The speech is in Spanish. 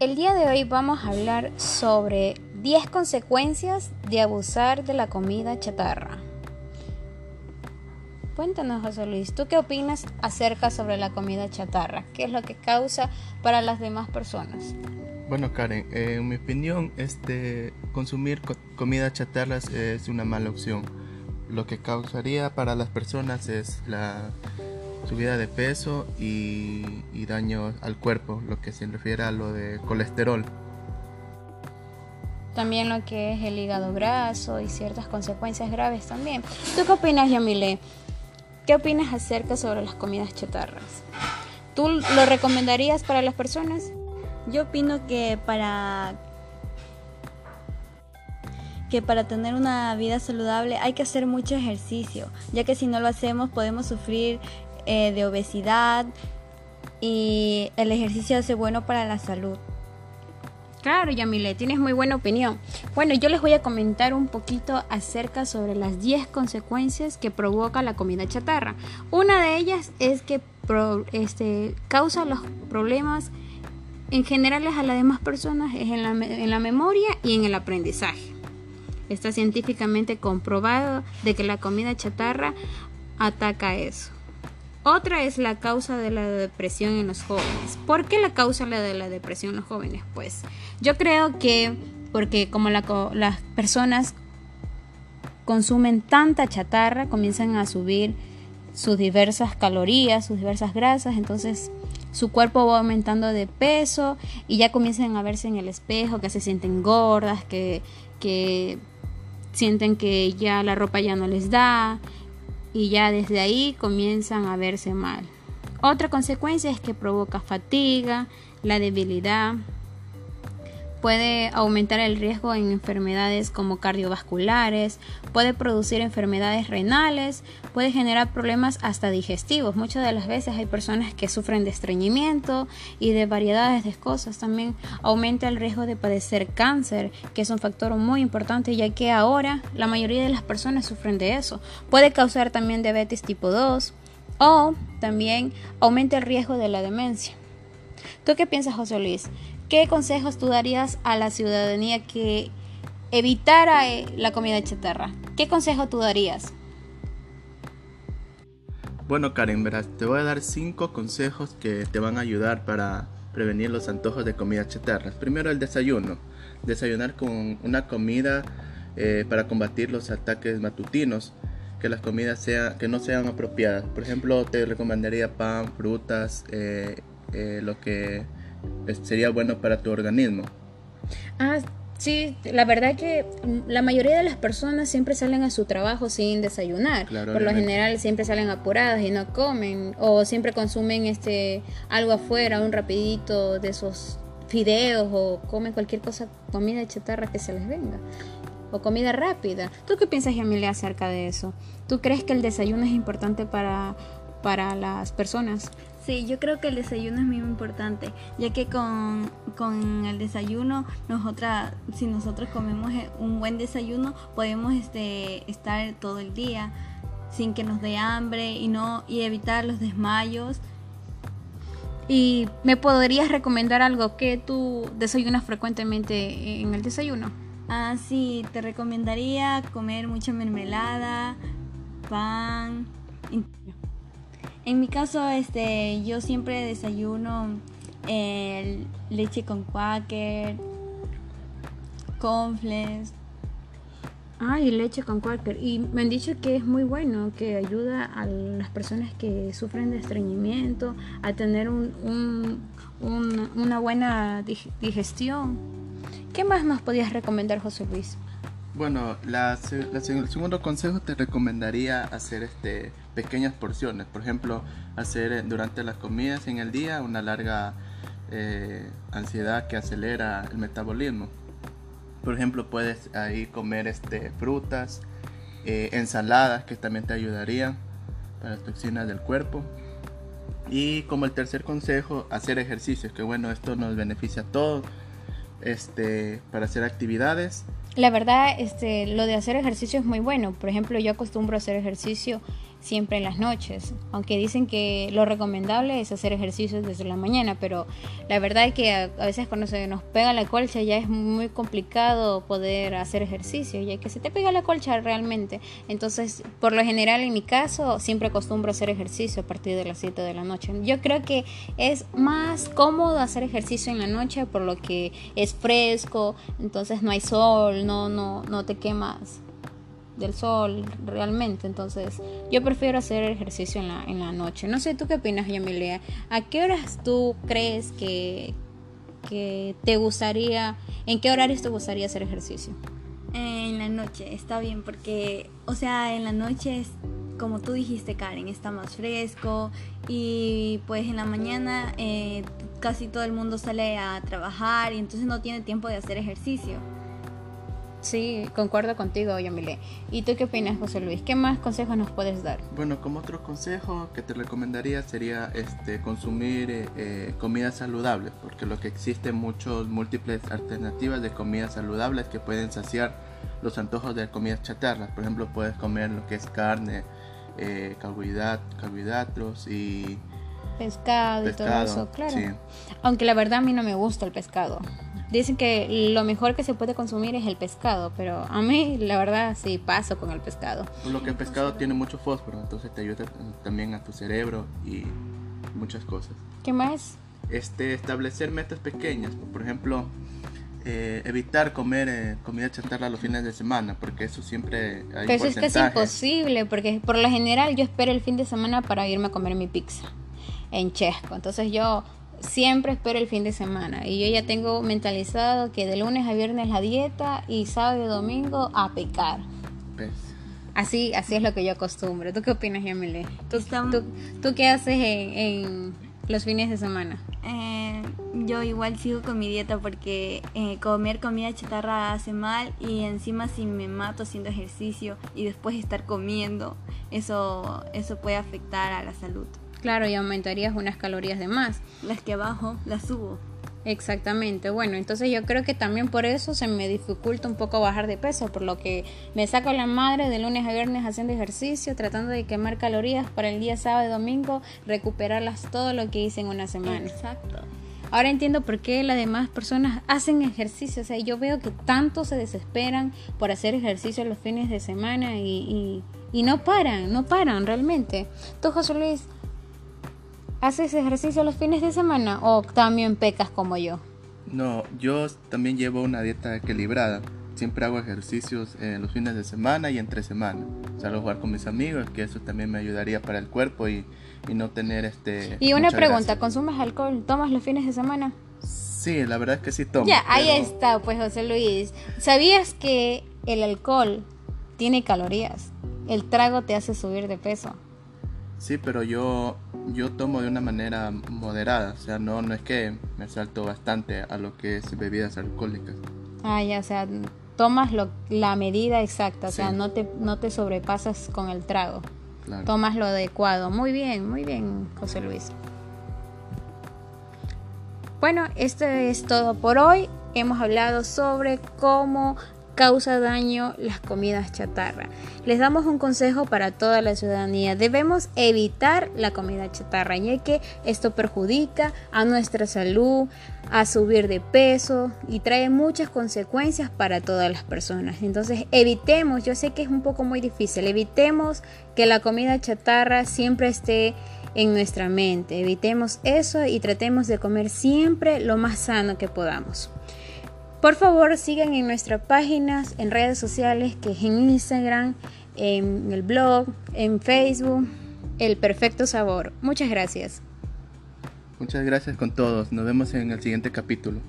El día de hoy vamos a hablar sobre 10 consecuencias de abusar de la comida chatarra. Cuéntanos, José Luis, ¿tú qué opinas acerca sobre la comida chatarra? ¿Qué es lo que causa para las demás personas? Bueno, Karen, en mi opinión, este, consumir comida chatarra es una mala opción. Lo que causaría para las personas es la subida de peso y, daño al cuerpo, lo que se refiere a lo de colesterol. También lo que es el hígado graso y ciertas consecuencias graves también. ¿Tú qué opinas, Yamile? ¿Qué opinas acerca sobre las comidas chatarras? ¿Tú lo recomendarías para las personas? Yo opino que para que para tener una vida saludable hay que hacer mucho ejercicio, ya que si no lo hacemos podemos sufrir eh, de obesidad y el ejercicio hace bueno para la salud. Claro, Yamile, tienes muy buena opinión. Bueno, yo les voy a comentar un poquito acerca sobre las 10 consecuencias que provoca la comida chatarra. Una de ellas es que este, causa los problemas en generales a las demás personas es en la, en la memoria y en el aprendizaje. Está científicamente comprobado de que la comida chatarra ataca eso. Otra es la causa de la depresión en los jóvenes. ¿Por qué la causa de la depresión en los jóvenes? Pues yo creo que porque como las personas consumen tanta chatarra, comienzan a subir sus diversas calorías, sus diversas grasas, entonces su cuerpo va aumentando de peso y ya comienzan a verse en el espejo, que se sienten gordas, que, que sienten que ya la ropa ya no les da, y ya desde ahí comienzan a verse mal. Otra consecuencia es que provoca fatiga, la debilidad, puede aumentar el riesgo en enfermedades como cardiovasculares, puede producir enfermedades renales, puede generar problemas hasta digestivos. Muchas de las veces hay personas que sufren de estreñimiento y de variedades de cosas. También aumenta el riesgo de padecer cáncer, que es un factor muy importante ya que ahora la mayoría de las personas sufren de eso. Puede causar también diabetes tipo 2 o también aumenta el riesgo de la demencia. ¿Tú qué piensas, José Luis? ¿Qué consejos tú darías a la ciudadanía que evitara eh, la comida chatarra? ¿Qué consejo tú darías? Bueno, Karen, verás, te voy a dar cinco consejos que te van a ayudar para prevenir los antojos de comida chatarra. Primero, el desayuno. Desayunar con una comida eh, para combatir los ataques matutinos. Que las comidas sea, que no sean apropiadas. Por ejemplo, te recomendaría pan, frutas, eh, lo que sería bueno para tu organismo. Ah, sí, la verdad que la mayoría de las personas siempre salen a su trabajo sin desayunar. Por lo general siempre salen apuradas y no comen o siempre consumen este algo afuera, un rapidito de esos fideos o comen cualquier cosa, comida chatarra que se les venga o comida rápida. ¿Tú qué piensas, Yamilia, acerca de eso? ¿Tú crees que el desayuno es importante para, para las personas? Sí, yo creo que el desayuno es muy importante, ya que con, con el desayuno, nosotras, si nosotros comemos eh, un buen desayuno, podemos este, estar todo el día sin que nos dé hambre y no y evitar los desmayos. ¿Y me podrías recomendar algo que tú desayunas frecuentemente en el desayuno? Ah, sí, te recomendaría comer mucha mermelada, pan. En mi caso, este, yo siempre desayuno eh, leche con quaker, confles. Ay, leche con quaker. Y me han dicho que es muy bueno, que ayuda a las personas que sufren de estreñimiento a tener un, una buena digestión. ¿Qué más nos podías recomendar, José Luis? Bueno, la, el segundo consejo te recomendaría hacer este pequeñas porciones. Por ejemplo, hacer eh, durante las comidas en el día una larga eh, ansiedad que acelera el metabolismo. Por ejemplo, puedes ahí comer este, frutas, eh, ensaladas que también te ayudarían para las toxinas del cuerpo. Y como el tercer consejo, hacer ejercicios, que bueno, esto nos beneficia a todos este, para hacer actividades la verdad, este, lo de hacer ejercicio es muy bueno. Por ejemplo, yo acostumbro a hacer ejercicio siempre en las noches, aunque dicen que lo recomendable es hacer ejercicios desde la mañana, pero la verdad es que a, veces cuando se nos pega la colcha ya es muy complicado poder hacer ejercicio, ya que se te pega la colcha realmente. Entonces, por lo general en mi caso, siempre acostumbro hacer ejercicio a partir de las 7 de la noche. Yo creo que es más cómodo hacer ejercicio en la noche por lo que es fresco, entonces no hay sol, no, no, no te quemas del sol realmente. Entonces, yo prefiero hacer ejercicio en la, en la noche. No sé, ¿tú qué opinas, Yamilia? ¿A qué horas tú crees que, que te gustaría, en qué horarios te gustaría hacer ejercicio? En la noche, está bien, porque, o sea, en la noche es, como tú dijiste, Karen, está más fresco y pues en la mañana eh, casi todo el mundo sale a trabajar y entonces no tiene tiempo de hacer ejercicio. Sí, concuerdo contigo, Yamile. ¿Y tú qué opinas, José Luis? ¿Qué más consejos nos puedes dar? Bueno, como otro consejo que te recomendaría sería este, consumir eh, eh, comidas saludables, porque lo que existen muchos múltiples alternativas de comidas saludables que pueden saciar los antojos de comidas chatarras. Por ejemplo, puedes comer lo que es carne, eh, carbohidratos y pescado, y todo eso, claro. Aunque la verdad a mí no me gusta el pescado. Dicen que lo mejor que se puede consumir es el pescado, pero a mí la verdad sí paso con el pescado. Lo que el pescado tiene mucho fósforo, entonces te ayuda también a tu cerebro y muchas cosas. ¿Qué más? Este, establecer metas pequeñas, por ejemplo, eh, evitar comer eh, comida chatarra los fines de semana, porque eso siempre hay Pero es casi imposible, porque por lo general yo espero el fin de semana para irme a comer mi pizza en Chesco. Entonces yo siempre espero el fin de semana y yo ya tengo mentalizado que de lunes a viernes la dieta y sábado y domingo a pecar. Pues. Así, así es lo que yo acostumbro. ¿Tú qué opinas, Yamile? ¿Tú, tú, qué haces en, los fines de semana? Eh, yo igual sigo con mi dieta porque eh, comer comida chatarra hace mal y encima si me mato haciendo ejercicio y después estar comiendo, eso, eso puede afectar a la salud. Claro, y aumentarías unas calorías de más. Las que bajo, las subo. Exactamente, bueno, entonces yo creo que también por eso se me dificulta un poco bajar de peso, por lo que me saco la madre de lunes a viernes haciendo ejercicio, tratando de quemar calorías para el día sábado y domingo, recuperarlas todo lo que hice en una semana. Exacto. Ahora entiendo por qué las demás personas hacen ejercicio, o sea, yo veo que tanto se desesperan por hacer ejercicio los fines de semana y, y, y no paran, no paran realmente. Tú, José Luis, ¿Haces ejercicio los fines de semana o también pecas como yo? No, yo también llevo una dieta equilibrada. Siempre hago ejercicios en los fines de semana y entre semana. Salgo a jugar con mis amigos, que eso también me ayudaría para el cuerpo y, no tener este... Y una pregunta, ¿consumes alcohol? ¿Tomas los fines de semana? Sí, la verdad es que sí tomo. Ya, ahí está, pues José Luis. ¿Sabías que el alcohol tiene calorías? El trago te hace subir de peso. Sí, pero yo, yo tomo de una manera moderada, o sea, no, no es que me salto bastante a lo que es bebidas alcohólicas. Ah, ya, o sea, tomas lo, la medida exacta, o sea, no te, no te sobrepasas con el trago. Tomas lo adecuado. Muy bien, muy bien, José Luis. Bueno, esto es todo por hoy. Hemos hablado sobre cómo causa daño las comidas chatarra. Les damos un consejo para toda la ciudadanía. Debemos evitar la comida chatarra, ya que esto perjudica a nuestra salud, a subir de peso y trae muchas consecuencias para todas las personas. Entonces, evitemos, yo sé que es un poco muy difícil, evitemos que la comida chatarra siempre esté en nuestra mente. Evitemos eso y tratemos de comer siempre lo más sano que podamos. Por favor, sigan en nuestras páginas, en redes sociales, que es en Instagram, en el blog, en Facebook, El Perfecto Sabor. Muchas gracias. Muchas gracias con todos. Nos vemos en el siguiente capítulo.